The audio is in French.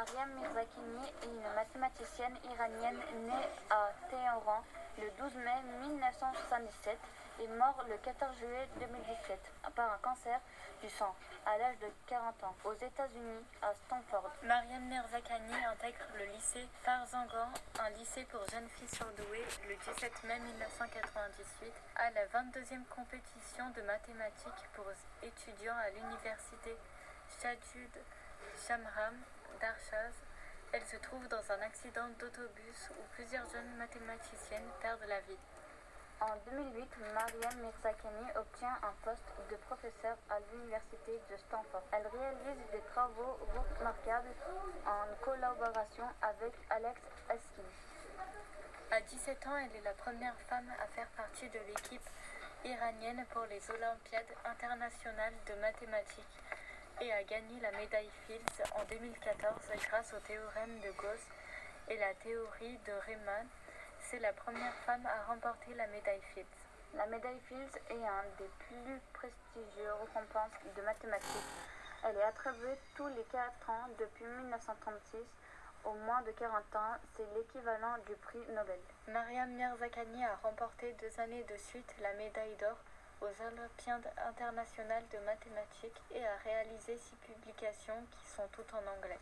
Mariam Mirzakhani est une mathématicienne iranienne née à Téhéran le 12 mai 1977 et morte le 14 juillet 2017 par un cancer du sang à l'âge de 40 ans aux États-Unis à Stanford. Mariam Mirzakhani intègre le lycée Farzangan, un lycée pour jeunes filles surdouées, le 17 mai 1998 à la 22e compétition de mathématiques pour étudiants à l'université Shahid Shamram d'Arshaz. Elle se trouve dans un accident d'autobus où plusieurs jeunes mathématiciennes perdent la vie. En 2008, Mariam Mirzakhani obtient un poste de professeur à l'université de Stanford. Elle réalise des travaux remarquables en collaboration avec Alex Eskin. À 17 ans, elle est la première femme à faire partie de l'équipe iranienne pour les Olympiades internationales de mathématiques et a gagné la médaille Fields en 2014 grâce au théorème de Gauss et la théorie de Riemann. C'est la première femme à remporter la médaille Fields. La médaille Fields est un des plus prestigieuses récompenses de mathématiques. Elle est attribuée tous les 4 ans depuis 1936. Au moins de 40 ans, c'est l'équivalent du prix Nobel. Mariam Mirzakhani a remporté deux années de suite la médaille d'or aux Olympiades internationales de mathématiques et a réalisé six publications qui sont toutes en anglais.